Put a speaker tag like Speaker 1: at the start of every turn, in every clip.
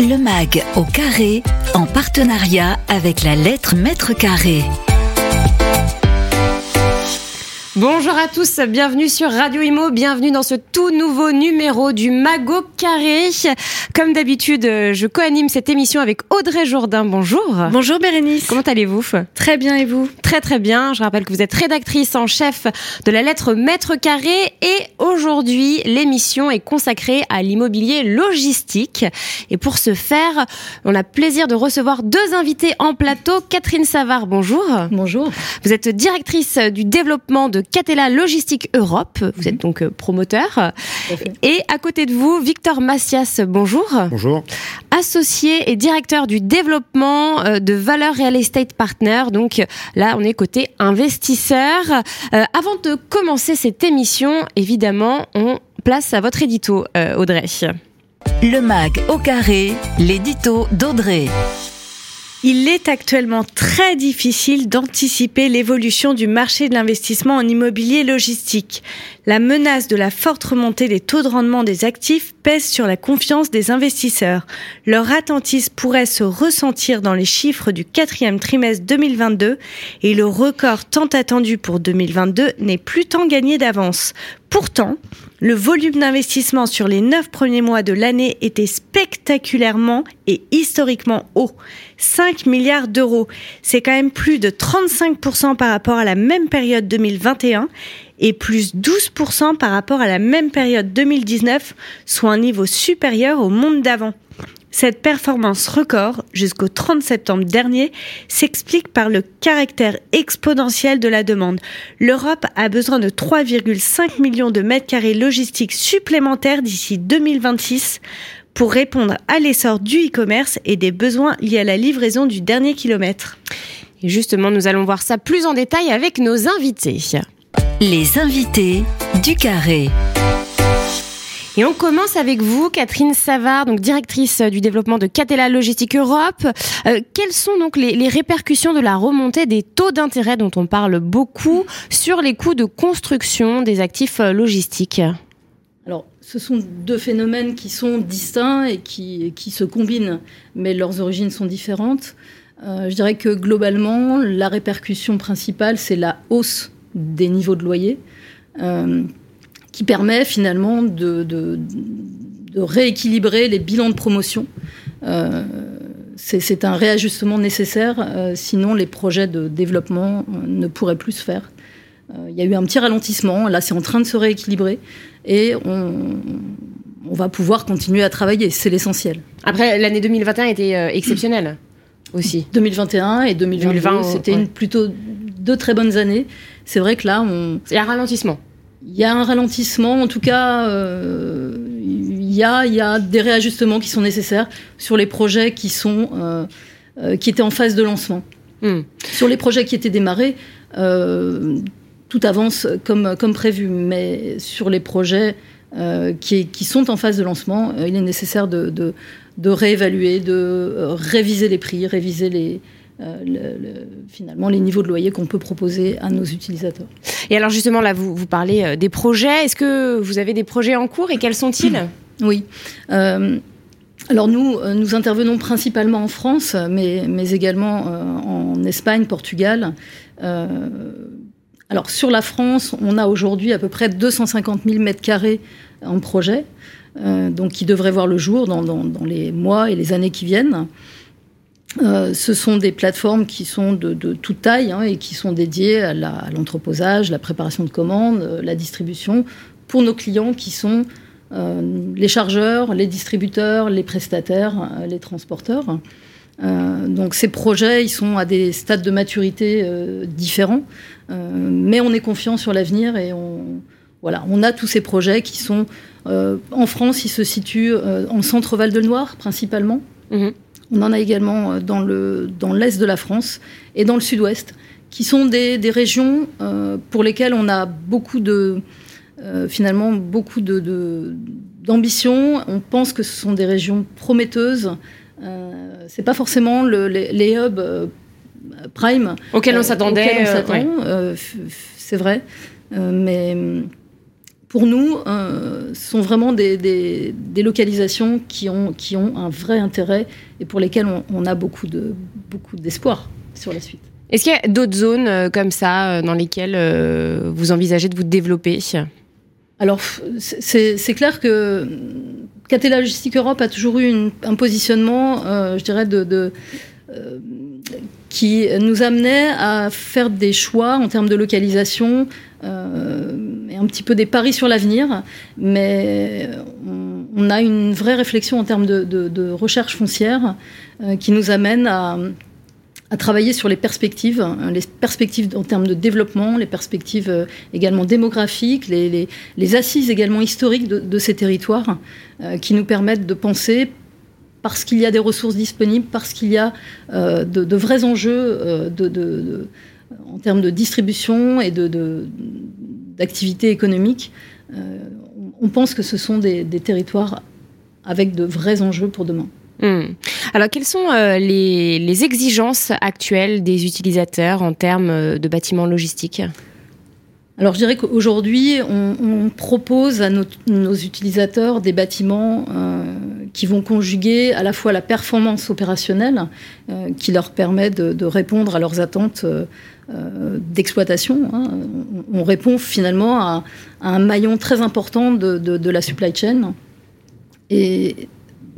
Speaker 1: Le MAG au carré, en partenariat avec la lettre mètre carré.
Speaker 2: Bonjour à tous, bienvenue sur Radio Imo, bienvenue dans ce tout nouveau numéro du Mago Carré. Comme d'habitude, je co-anime cette émission avec Audrey Jourdain. Bonjour.
Speaker 3: Bonjour Bérénice.
Speaker 2: Comment allez-vous?
Speaker 3: Très bien et vous?
Speaker 2: Très très bien. Je rappelle que vous êtes rédactrice en chef de la lettre Mètre Carré et aujourd'hui, l'émission est consacrée à l'immobilier logistique. Et pour ce faire, on a plaisir de recevoir deux invités en plateau. Catherine Savard, bonjour.
Speaker 3: Bonjour.
Speaker 2: Vous êtes directrice du développement de Catella Logistique Europe. Vous êtes donc euh, promoteur. Et à côté de vous, Victor Massias, bonjour.
Speaker 4: Bonjour.
Speaker 2: Associé et directeur du développement euh, de Valeur Real Estate Partner. Donc là, on est côté investisseur. Euh, avant de commencer cette émission, évidemment, on place à votre édito, Audrey.
Speaker 1: Le MAG au carré, l'édito d'Audrey.
Speaker 3: Il est actuellement très difficile d'anticiper l'évolution du marché de l'investissement en immobilier logistique. La menace de la forte remontée des taux de rendement des actifs pèse sur la confiance des investisseurs. Leur attentisme pourrait se ressentir dans les chiffres du quatrième trimestre 2022 et le record tant attendu pour 2022 n'est plus tant gagné d'avance. Pourtant, le volume d'investissement sur les neuf premiers mois de l'année était spectaculairement et historiquement haut. 5 milliards d'euros. C'est quand même plus de 35% par rapport à la même période 2021 et plus 12% par rapport à la même période 2019, soit un niveau supérieur au monde d'avant. Cette performance record, jusqu'au 30 septembre dernier, s'explique par le caractère exponentiel de la demande. L'Europe a besoin de 3,5 millions de mètres carrés logistiques supplémentaires d'ici 2026 pour répondre à l'essor du e-commerce et des besoins liés à la livraison du dernier kilomètre.
Speaker 2: Et justement, nous allons voir ça plus en détail avec nos invités.
Speaker 1: Les invités du carré.
Speaker 2: Et on commence avec vous, Catherine Savard, donc directrice du développement de Catella Logistique Europe. Euh, quelles sont donc les, répercussions de la remontée des taux d'intérêt dont on parle beaucoup sur les coûts de construction des actifs euh, logistiques?
Speaker 5: Alors, ce sont deux phénomènes qui sont distincts et qui, qui se combinent, mais leurs origines sont différentes. Euh, je dirais que globalement, la répercussion principale, c'est la hausse des niveaux de loyer qui permet finalement de, rééquilibrer les bilans de promotion. Euh, c'est un réajustement nécessaire, euh, sinon les projets de développement euh, ne pourraient plus se faire. Il y a eu un petit ralentissement, là c'est en train de se rééquilibrer et on, va pouvoir continuer à travailler, c'est l'essentiel.
Speaker 2: Après, l'année 2021 était exceptionnelle aussi.
Speaker 5: 2021 et 2020, c'était plutôt deux très bonnes années. C'est vrai que là, on...
Speaker 2: Il y a un ralentissement.
Speaker 5: Il y a un ralentissement, en tout cas, euh, il, y a, il y a des réajustements qui sont nécessaires sur les projets qui, sont, euh, euh, qui étaient en phase de lancement. Hmm. Sur les projets qui étaient démarrés, tout avance comme, comme prévu, mais sur les projets qui, qui, sont en phase de lancement, il est nécessaire de, de, de réévaluer, de réviser les prix, réviser les, euh, le, finalement les niveaux de loyer qu'on peut proposer à nos utilisateurs.
Speaker 2: Et alors justement là, vous, vous parlez euh, des projets. Est-ce que vous avez des projets en cours et quels sont-ils
Speaker 5: Oui. Euh, alors nous, nous intervenons principalement en France, mais, mais également en Espagne, Portugal. alors sur la France, on a aujourd'hui à peu près 250 000 mètres carrés en projet, donc qui devraient voir le jour dans, dans, dans, les mois et les années qui viennent. Euh, ce sont des plateformes qui sont de, toute taille hein, et qui sont dédiées à l'entreposage, la, préparation de commandes, euh, la distribution pour nos clients qui sont euh, les chargeurs, les distributeurs, les prestataires, les transporteurs. donc ces projets, ils sont à des stades de maturité différents, mais on est confiant sur l'avenir et on, voilà, on a tous ces projets qui sont en France, ils se situent en centre Val de Loire principalement. Mmh. On en a également euh, dans, le, dans l'est de la France et dans le sud-ouest, qui sont des, régions euh, pour lesquelles on a beaucoup de, euh, finalement, beaucoup de, d'ambition. On pense que ce sont des régions prometteuses. C'est pas forcément les, hubs prime
Speaker 2: auxquels on s'attendait.
Speaker 5: c'est vrai. mais pour nous, euh, sont vraiment des, des, localisations qui ont, qui ont un vrai intérêt et pour lesquelles on, a beaucoup de beaucoup d'espoir sur la suite.
Speaker 2: Est-ce qu'il y a d'autres zones euh, comme ça euh, dans lesquelles vous envisagez de vous développer?
Speaker 5: Alors, c'est clair que Catella Logistique Europe a toujours eu un positionnement, je dirais, de, de qui nous amenait à faire des choix en termes de localisation euh, un petit peu des paris sur l'avenir, mais on, a une vraie réflexion en termes de, recherche foncière euh, qui nous amène à, travailler sur les perspectives, hein, les perspectives en termes de développement, les perspectives euh, également démographiques, les, assises également historiques de, ces territoires, qui nous permettent de penser parce qu'il y a des ressources disponibles, parce qu'il y a de, vrais enjeux de, en termes de distribution et d'activité économique, euh, on pense que ce sont des, territoires avec de vrais enjeux pour demain.
Speaker 2: Hmm. Alors, quelles sont euh, les, exigences actuelles des utilisateurs en termes euh, de bâtiments logistiques?
Speaker 5: Alors je dirais qu'aujourd'hui, on, propose à nos, utilisateurs des bâtiments qui vont conjuguer à la fois la performance opérationnelle, qui leur permet de, répondre à leurs attentes euh, d'exploitation. Hein. On, répond finalement à, un maillon très important de, la supply chain. Et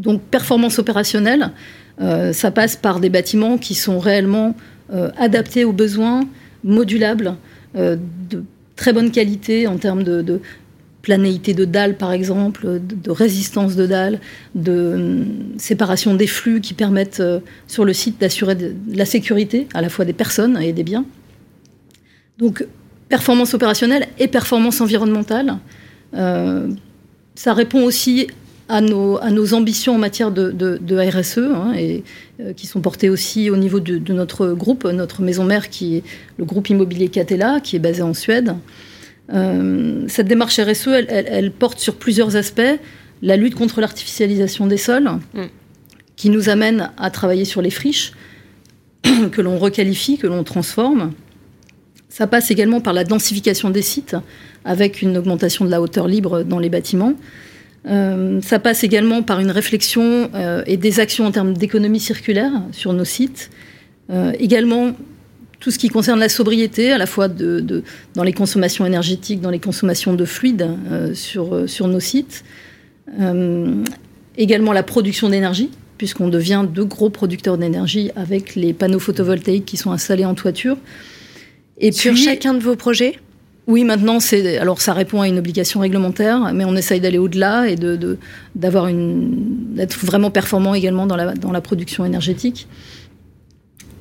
Speaker 5: donc performance opérationnelle, euh, ça passe par des bâtiments qui sont réellement euh, adaptés aux besoins, modulables, de très bonne qualité en termes de, planéité de dalles, par exemple, de, résistance de dalles, de séparation des flux qui permettent sur le site d'assurer la sécurité à la fois des personnes et des biens. Donc, performance opérationnelle et performance environnementale. Euh, ça répond aussi à nos, ambitions en matière de, de, RSE, hein, et, euh, qui sont portées aussi au niveau de, notre groupe, notre maison mère, qui est le groupe immobilier Catella, qui est basé en Suède. Euh, cette démarche RSE, elle, porte sur plusieurs aspects. La lutte contre l'artificialisation des sols, mm. qui nous amène à travailler sur les friches, que l'on requalifie, que l'on transforme. Ça passe également par la densification des sites, avec une augmentation de la hauteur libre dans les bâtiments. Euh, ça passe également par une réflexion euh, et des actions en termes d'économie circulaire sur nos sites. Euh, également, tout ce qui concerne la sobriété, à la fois de, dans les consommations énergétiques, dans les consommations de fluides sur, sur nos sites. également la production d'énergie, puisqu'on devient de gros producteurs d'énergie avec les panneaux photovoltaïques qui sont installés en toiture.
Speaker 3: Et Sur chacun de vos projets?
Speaker 5: Oui, maintenant, c'est alors ça répond à une obligation réglementaire, mais on essaye d'aller au-delà et de d'avoir une d'être vraiment performant également dans la dans la production énergétique.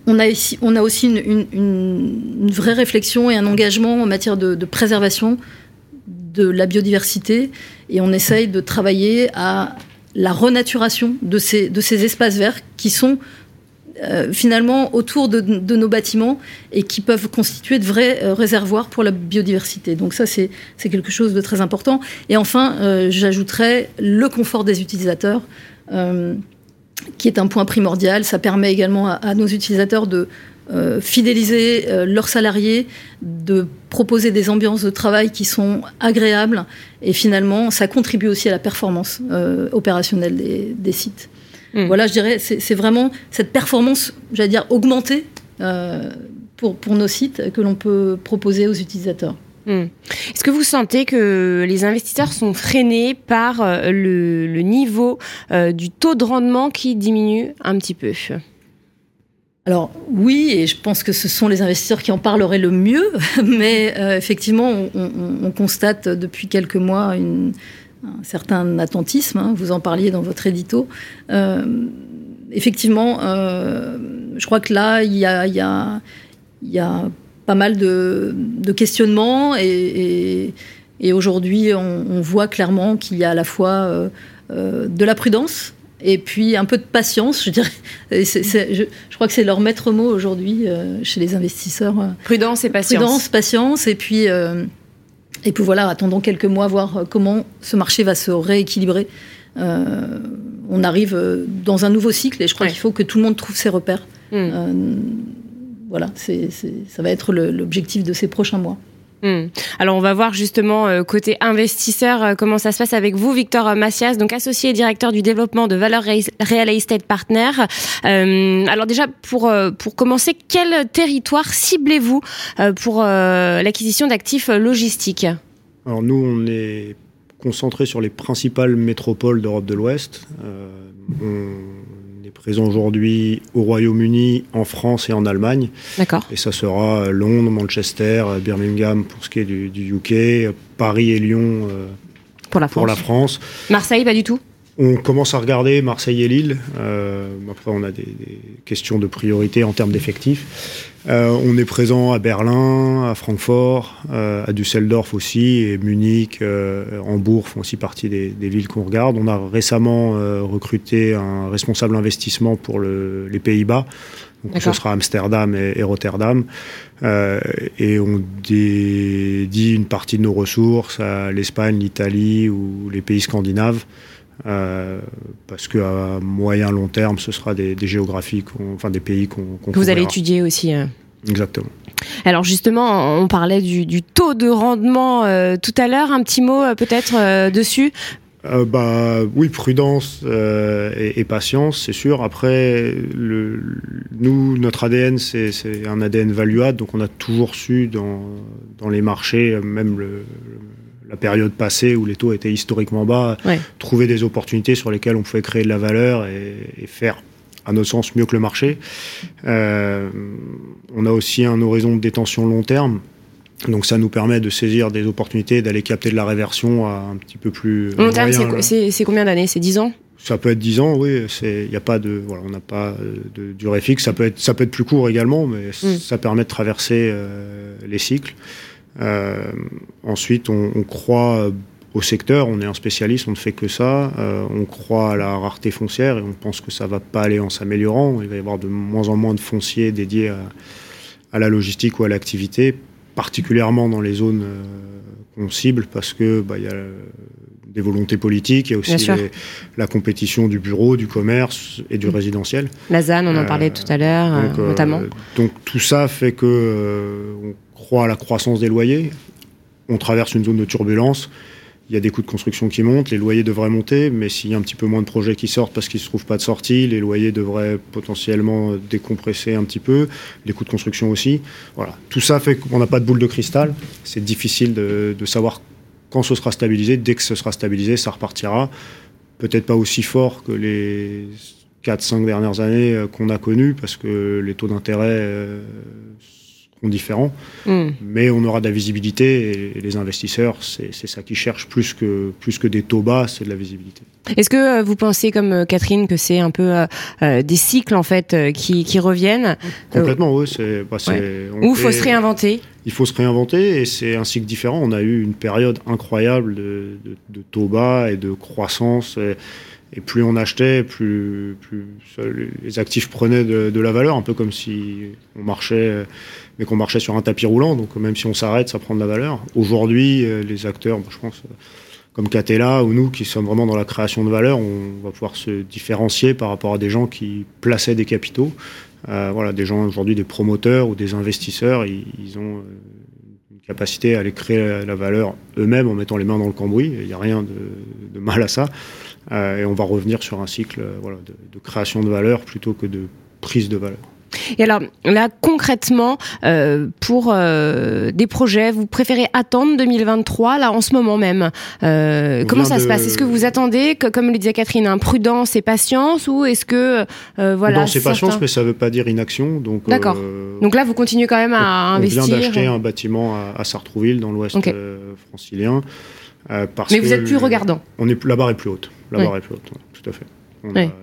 Speaker 5: On a ici, a aussi une, vraie réflexion et un engagement en matière de, préservation de la biodiversité et on essaye de travailler à la renaturation de ces de ces espaces verts qui sont euh, finalement autour de, nos bâtiments et qui peuvent constituer de vrais euh, réservoirs pour la biodiversité. Donc ça, c'est quelque chose de très important. Et enfin, euh, j'ajouterais le confort des utilisateurs, qui est un point primordial. Ça permet également à, nos utilisateurs de fidéliser leurs salariés, de proposer des ambiances de travail qui sont agréables et finalement ça contribue aussi à la performance opérationnelle des sites. Hmm. Voilà, je dirais, c'est vraiment cette performance, j'allais dire, augmentée euh, pour, pour nos sites que l'on peut proposer aux utilisateurs.
Speaker 2: Hmm. Est-ce que vous sentez que les investisseurs sont freinés par euh, le, niveau euh, du taux de rendement qui diminue un petit peu?
Speaker 5: Alors oui, et je pense que ce sont les investisseurs qui en parleraient le mieux, mais effectivement, on, on, constate depuis quelques mois un certain attentisme, hein, vous en parliez dans votre édito. Euh, effectivement, euh, je crois que là, il y a pas mal de, de questionnements et, et, aujourd'hui, on, on, voit clairement qu'il y a à la fois euh, euh de la prudence et puis un peu de patience, je dirais. C je, je, crois que c'est leur maître mot aujourd'hui euh, chez les investisseurs.
Speaker 2: Prudence et patience.
Speaker 5: Prudence, patience, et puis et puis voilà, attendons quelques mois, voir comment ce marché va se rééquilibrer. Euh, on arrive dans un nouveau cycle et je crois qu'il faut que tout le monde trouve ses repères. Hmm. Voilà, c'est, ça va être l'objectif de ces prochains mois.
Speaker 2: Hmm. Alors on va voir justement euh, côté investisseur euh, comment ça se passe avec vous, Victor Macias, donc associé et directeur du développement de Valeur Real Estate Partner. Euh, alors déjà pour pour commencer, quel territoire ciblez-vous pour l'acquisition d'actifs logistiques?
Speaker 4: Alors nous on est concentré sur les principales métropoles d'Europe de l'Ouest. on présent aujourd'hui au Royaume-Uni, en France et en Allemagne.
Speaker 2: D'accord.
Speaker 4: Et ça sera Londres, Manchester, Birmingham pour ce qui est du, UK, Paris et Lyon euh,
Speaker 2: pour, la France.
Speaker 4: pour la France.
Speaker 2: Marseille, pas du tout?
Speaker 4: On commence à regarder Marseille et Lille. Euh, après, on a des, questions de priorité en termes d'effectifs. Euh, on est présent à Berlin, à Francfort, euh, à Düsseldorf aussi, et Munich, Hambourg font aussi partie des, villes qu'on regarde. On a récemment recruté un responsable investissement pour les Pays-Bas. Donc ce sera Amsterdam et, Rotterdam. et on dédie une partie de nos ressources à l'Espagne, l'Italie ou les pays scandinaves. Euh, parce qu'à moyen long terme, ce sera des, géographies, enfin des pays qu'on
Speaker 2: que vous allez étudier aussi. Euh.
Speaker 4: Exactement.
Speaker 2: Alors justement, on parlait du, taux de rendement euh, tout à l'heure. Un petit mot peut-être dessus.
Speaker 4: bah oui, prudence et, patience, c'est sûr. Après, le, nous, notre ADN, c'est un ADN valuable, donc on a toujours su dans, dans les marchés, même le la période passée où les taux étaient historiquement bas, trouver des opportunités sur lesquelles on pouvait créer de la valeur et, faire, à notre sens, mieux que le marché. Euh, on a aussi un horizon de détention long terme. Donc ça nous permet de saisir des opportunités, d'aller capter de la réversion à un petit peu plus
Speaker 2: long terme. C'est combien d'années? C'est 10 ans?
Speaker 4: Ça peut être 10 ans, oui. Il n'y a pas de, voilà, on n'a pas de durée fixe. Ça peut être, ça peut être plus court également, mais mm. ça permet de traverser euh, les cycles. Euh, ensuite, on, croit au secteur, on est un spécialiste, on ne fait que ça. Euh, on croit à la rareté foncière et on pense que ça va pas aller en s'améliorant. Il va y avoir de moins en moins de fonciers dédiés à, la logistique ou à l'activité, particulièrement dans les zones euh, qu'on cible, parce que bah, y a des volontés politiques, il y a aussi la compétition du bureau, du commerce et du mmh. résidentiel.
Speaker 2: La ZAN, on en parlait tout à l'heure, notamment.
Speaker 4: Donc tout ça fait que croit à la croissance des loyers. On traverse une zone de turbulence. Il y a des coûts de construction qui montent, les loyers devraient monter, mais s'il y a un petit peu moins de projets qui sortent parce qu'ils ne se trouvent pas de sortie, les loyers devraient potentiellement décompresser un petit peu, les coûts de construction aussi. Voilà. Tout ça fait qu'on n'a pas de boule de cristal. C'est difficile de, savoir quand ce sera stabilisé. Dès que ce sera stabilisé, ça repartira. Peut-être pas aussi fort que les 4-5 dernières années euh, qu'on a connues, parce que les taux d'intérêt euh, différents, hmm. mais on aura de la visibilité et, les investisseurs, c'est ça qu'ils cherchent plus que, plus que des taux bas, c'est de la visibilité.
Speaker 2: Est-ce que euh, vous pensez, comme euh, Catherine, que c'est un peu euh, des cycles en fait qui, qui reviennent?
Speaker 4: Complètement, oui.
Speaker 2: Bah, Ou il faut se réinventer?
Speaker 4: Il faut se réinventer et c'est un cycle différent. On a eu une période incroyable de, de, taux bas et de croissance. Et, et plus on achetait, plus, les actifs prenaient de, la valeur, un peu comme si on marchait mais qu'on marchait sur un tapis roulant. Donc même si on s'arrête, ça prend de la valeur. Aujourd'hui, euh, les acteurs, je pense, euh, comme Catella ou nous, qui sommes vraiment dans la création de valeur, on va pouvoir se différencier par rapport à des gens qui plaçaient des capitaux. Euh, voilà, des gens aujourd'hui, des promoteurs ou des investisseurs, ils, ont une capacité à aller créer la valeur eux-mêmes en mettant les mains dans le cambouis. Il n'y a rien de, mal à ça. Et on va revenir sur un cycle voilà, de, de création de valeur plutôt que de prise de valeur.
Speaker 2: Et alors là, concrètement, euh, pour euh, des projets, vous préférez attendre 2023, là en ce moment même euh, Comment ça se passe? Est-ce que vous attendez, que, comme le disait Catherine, un prudence et patience, ou est-ce que
Speaker 4: voilà Prudence et patience, mais ça ne veut pas dire inaction. Donc
Speaker 2: d'accord. donc là, vous continuez quand même à investir.
Speaker 4: On vient d'acheter un bâtiment à, Sartrouville, dans l'Ouest francilien.
Speaker 2: parce mais vous êtes plus regardant.
Speaker 4: On est la barre est plus haute. La barre est plus haute, tout à fait.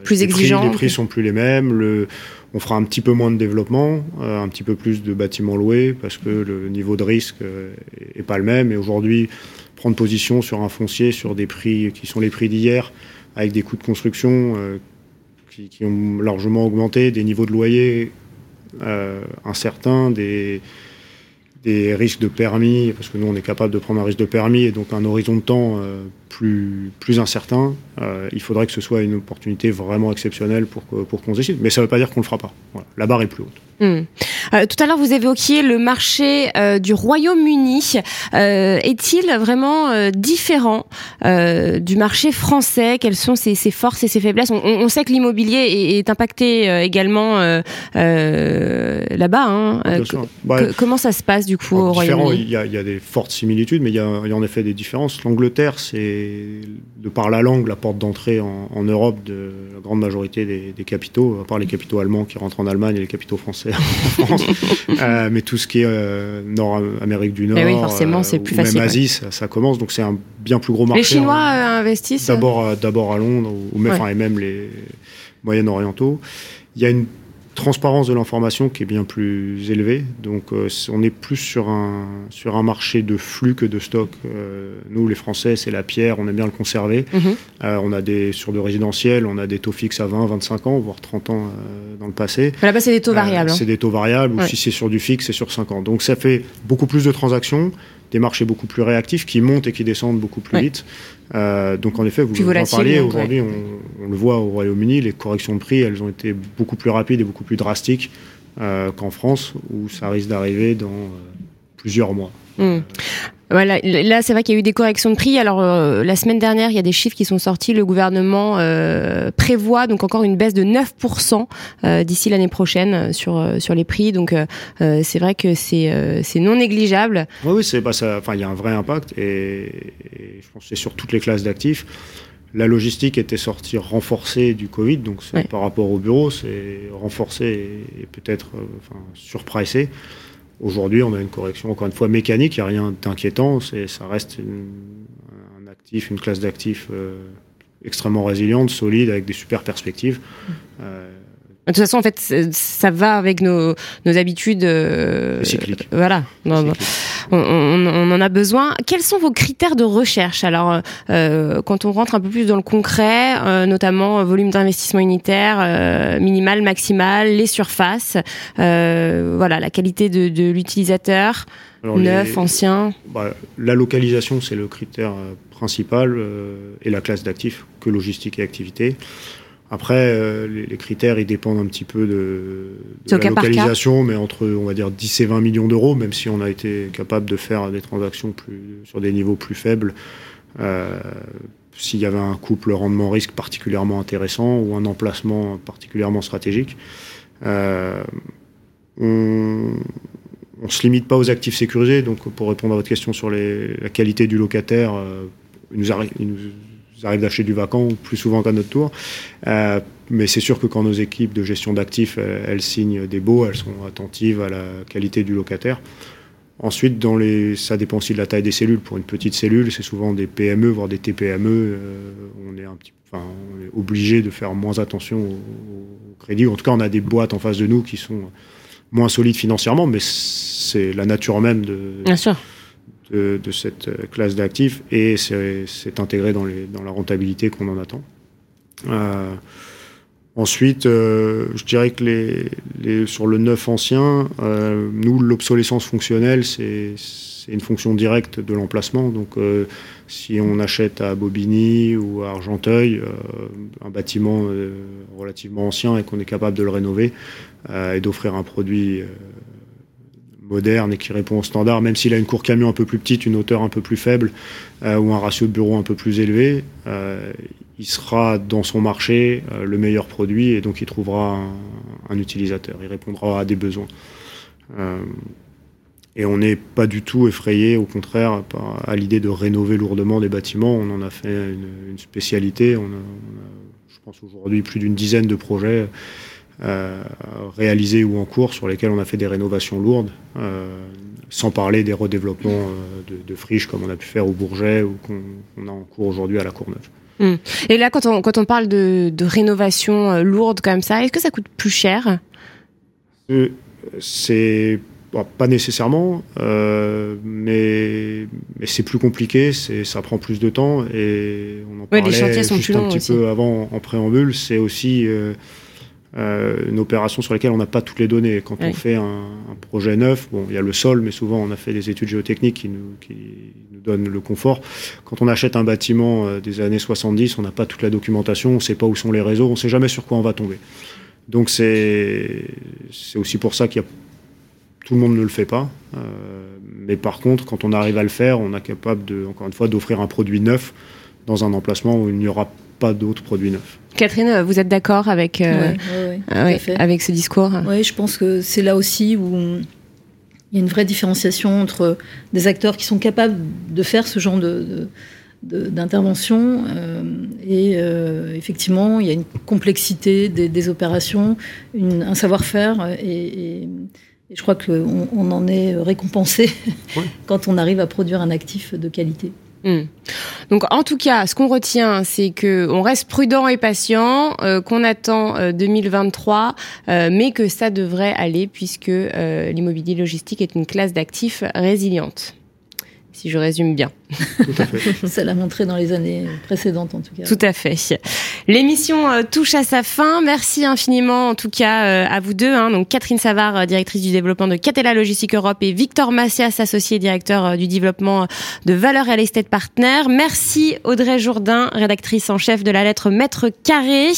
Speaker 2: plus exigeant.
Speaker 4: les prix sont plus les mêmes. Le, on fera un petit peu moins de développement, euh, un petit peu plus de bâtiments loués parce que le niveau de risque euh, est pas le même. Et aujourd'hui, prendre position sur un foncier sur des prix qui sont les prix d'hier, avec des coûts de construction euh, qui, ont largement augmenté, des niveaux de loyer incertains, des, des risques de permis, parce que nous on est capable de prendre un risque de permis et donc un horizon de temps euh, plus, plus incertain, euh, il faudrait que ce soit une opportunité vraiment exceptionnelle pour, pour qu'on se décide. Mais ça ne veut pas dire qu'on ne le fera pas. La barre est plus haute.
Speaker 2: Hmm. Euh, tout à l'heure, vous évoquiez le marché euh, du Royaume-Uni. Euh, est-il vraiment différent du marché français? Quelles sont ses, forces et ses faiblesses? On, sait que l'immobilier est, impacté également là-bas. Hein. Bah, comment ça se passe du coup au Royaume-Uni?
Speaker 4: il, y a des fortes similitudes, mais il y a, en effet des différences. L'Angleterre, c'est de par la langue la porte d'entrée en, Europe de la grande majorité des, des capitaux, à part les capitaux allemands qui rentrent en Allemagne et les capitaux français en France. Euh, mais tout ce qui est euh, Nord-Amérique du Nord,
Speaker 2: oui, forcément, c'est plus
Speaker 4: ou
Speaker 2: facile,
Speaker 4: même Asie, ça, commence. Donc c'est un bien plus gros marché.
Speaker 2: Les Chinois hein. investissent
Speaker 4: D'abord, d'abord à Londres, ou même, et même les Moyen-Orientaux. Il y a une transparence de l'information qui est bien plus élevée. Donc euh, on est plus sur un, sur un marché de flux que de stock. Euh, nous, les Français, c'est la pierre, on aime bien le conserver. Mhm. Euh, on a des, sur de résidentiel, on a des taux fixes à 20, 25 ans, voire 30 ans dans le passé.
Speaker 2: Là-bas, c'est des taux variables. Hein.
Speaker 4: C'est des taux variables, ou si c'est sur du fixe, c'est sur 5 ans. Donc ça fait beaucoup plus de transactions des marchés beaucoup plus réactifs qui montent et qui descendent beaucoup plus vite. Euh, donc en effet, vous en parliez, aujourd'hui on, le voit au Royaume-Uni, les corrections de prix, elles ont été beaucoup plus rapides et beaucoup plus drastiques euh, qu'en France, où ça risque d'arriver dans euh, plusieurs mois.
Speaker 2: Hmm. Voilà, là c'est vrai qu'il y a eu des corrections de prix. Alors euh, la semaine dernière, il y a des chiffres qui sont sortis. Le gouvernement euh, prévoit donc encore une baisse de 9% euh, d'ici l'année prochaine sur sur les prix. Donc c'est vrai que c'est c'est non négligeable.
Speaker 4: Oui, oui, c'est pas ça. Enfin, il y a un vrai impact et, je pense que c'est sur toutes les classes d'actifs. La logistique était sortie renforcée du Covid, donc par rapport au bureau, c'est renforcé et, peut-être enfin, surpricé. Aujourd'hui, on a une correction, encore une fois, mécanique, il n'y a rien d'inquiétant, ça reste un actif, une classe d'actifs euh, extrêmement résiliente, solide, avec des super perspectives. Euh,
Speaker 2: de toute façon, en fait, ça va avec nos, nos habitudes. Euh. Voilà. on, on, en a besoin. Quels sont vos critères de recherche? Alors, euh, quand on rentre un peu plus dans le concret, euh, notamment volume d'investissement unitaire, euh, minimal, maximal, les surfaces, euh, voilà, la qualité de, de l'utilisateur, neuf, ancien.
Speaker 4: Bah, la localisation, c'est le critère principal, et la classe d'actifs que logistique et activité. Après, euh, les, critères, ils dépendent un petit peu de, la localisation, mais entre, on va dire, 10 et 20 millions d'euros, même si on a été capable de faire des transactions plus, sur des niveaux plus faibles. Euh, s'il y avait un couple rendement-risque particulièrement intéressant ou un emplacement particulièrement stratégique. Euh, on ne se limite pas aux actifs sécurisés. Donc, pour répondre à votre question sur les, la qualité du locataire, il nous, arrive, il nous ça arrive d'acheter du vacant plus souvent qu'à notre tour. Euh, mais c'est sûr que quand nos équipes de gestion d'actifs, elles, signent des baux, elles sont attentives à la qualité du locataire. Ensuite, ça dépend aussi de la taille des cellules. Pour une petite cellule, c'est souvent des PME, voire des TPME. Euh, on est obligé de faire moins attention au, crédit. En tout cas, on a des boîtes en face de nous qui sont moins solides financièrement, mais c'est la nature même de,
Speaker 2: Bien sûr
Speaker 4: de, cette euh, classe d'actifs et c'est intégré dans, la rentabilité qu'on en attend. Euh, ensuite, euh, je dirais que sur le neuf ancien, nous, l'obsolescence fonctionnelle, c'est une fonction directe de l'emplacement. Donc, si on achète à Bobigny ou à Argenteuil un bâtiment relativement ancien et qu'on est capable de le rénover et d'offrir un produit moderne et qui répond aux standards, même s'il a une cour camion un peu plus petite, une hauteur un peu plus faible euh, ou un ratio de bureau un peu plus élevé, euh, il sera dans son marché euh, le meilleur produit et donc il trouvera un, utilisateur, il répondra à des besoins. et on n'est pas du tout effrayé, au contraire, à l'idée de rénover lourdement des bâtiments. On en a fait une, spécialité. On a, je pense aujourd'hui, plus d'une dizaine de projets euh, réalisés ou en cours sur lesquels on a fait des rénovations lourdes, euh, sans parler des redéveloppements euh, de, friches comme on a pu faire au Bourget ou qu'on a en cours aujourd'hui à la Courneuve.
Speaker 2: Hmm. Et là, quand on, quand on parle de, de rénovation lourde comme ça, est-ce que ça coûte plus cher?
Speaker 4: C'est pas nécessairement, mais, mais c'est plus compliqué, ça prend plus de temps et on en parlait juste un petit peu avant en préambule. C'est aussi euh, une opération sur laquelle on n'a pas toutes les données. Quand on fait un, projet neuf, bon, il y a le sol, mais souvent on a fait des études géotechniques qui nous, qui nous donnent le confort. Quand on achète un bâtiment euh, des années 70, on n'a pas toute la documentation, on ne sait pas où sont les réseaux, on ne sait jamais sur quoi on va tomber. Donc c'est aussi pour ça qu'il y a tout le monde ne le fait pas. Euh, mais par contre, quand on arrive à le faire, on est capable de, encore une fois, d'offrir un produit neuf dans un emplacement où il n'y aura pas d'autres produits neufs.
Speaker 2: Catherine, vous êtes d'accord avec, euh, avec ce discours.
Speaker 5: Oui, je pense que c'est là aussi où il y a une vraie différenciation entre des acteurs qui sont capables de faire ce genre de, d'intervention euh, et effectivement il y a une complexité des, opérations, un savoir-faire et, et je crois qu'on on en est récompensé quand on arrive à produire un actif de qualité.
Speaker 2: Hmm. Donc en tout cas, ce qu'on retient, c'est que on reste prudent et patient, euh, qu'on attend 2023, euh, euh, mais que ça devrait aller puisque l'immobilier logistique est une classe d'actifs résiliente si je résume bien.
Speaker 5: Tout à fait. Ça l'a montré dans les années précédentes, en tout cas.
Speaker 2: Tout à fait. L'émission euh, touche à sa fin. Merci infiniment, en tout cas, euh, à vous deux. Hein. Donc, Catherine Savard, euh, directrice du développement de Catella Logistique Europe, et Victor Massias, associé directeur du développement de Valeur Real Estate Partner. Merci, Audrey Jourdain, rédactrice en chef de la lettre Maître Carré.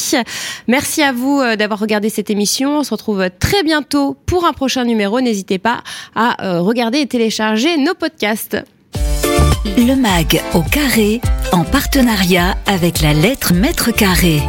Speaker 2: Merci à vous d'avoir regardé cette émission. On se retrouve très bientôt pour un prochain numéro. N'hésitez pas à regarder et télécharger nos podcasts.
Speaker 1: Le MAG au carré, en partenariat avec la lettre Maître Carré.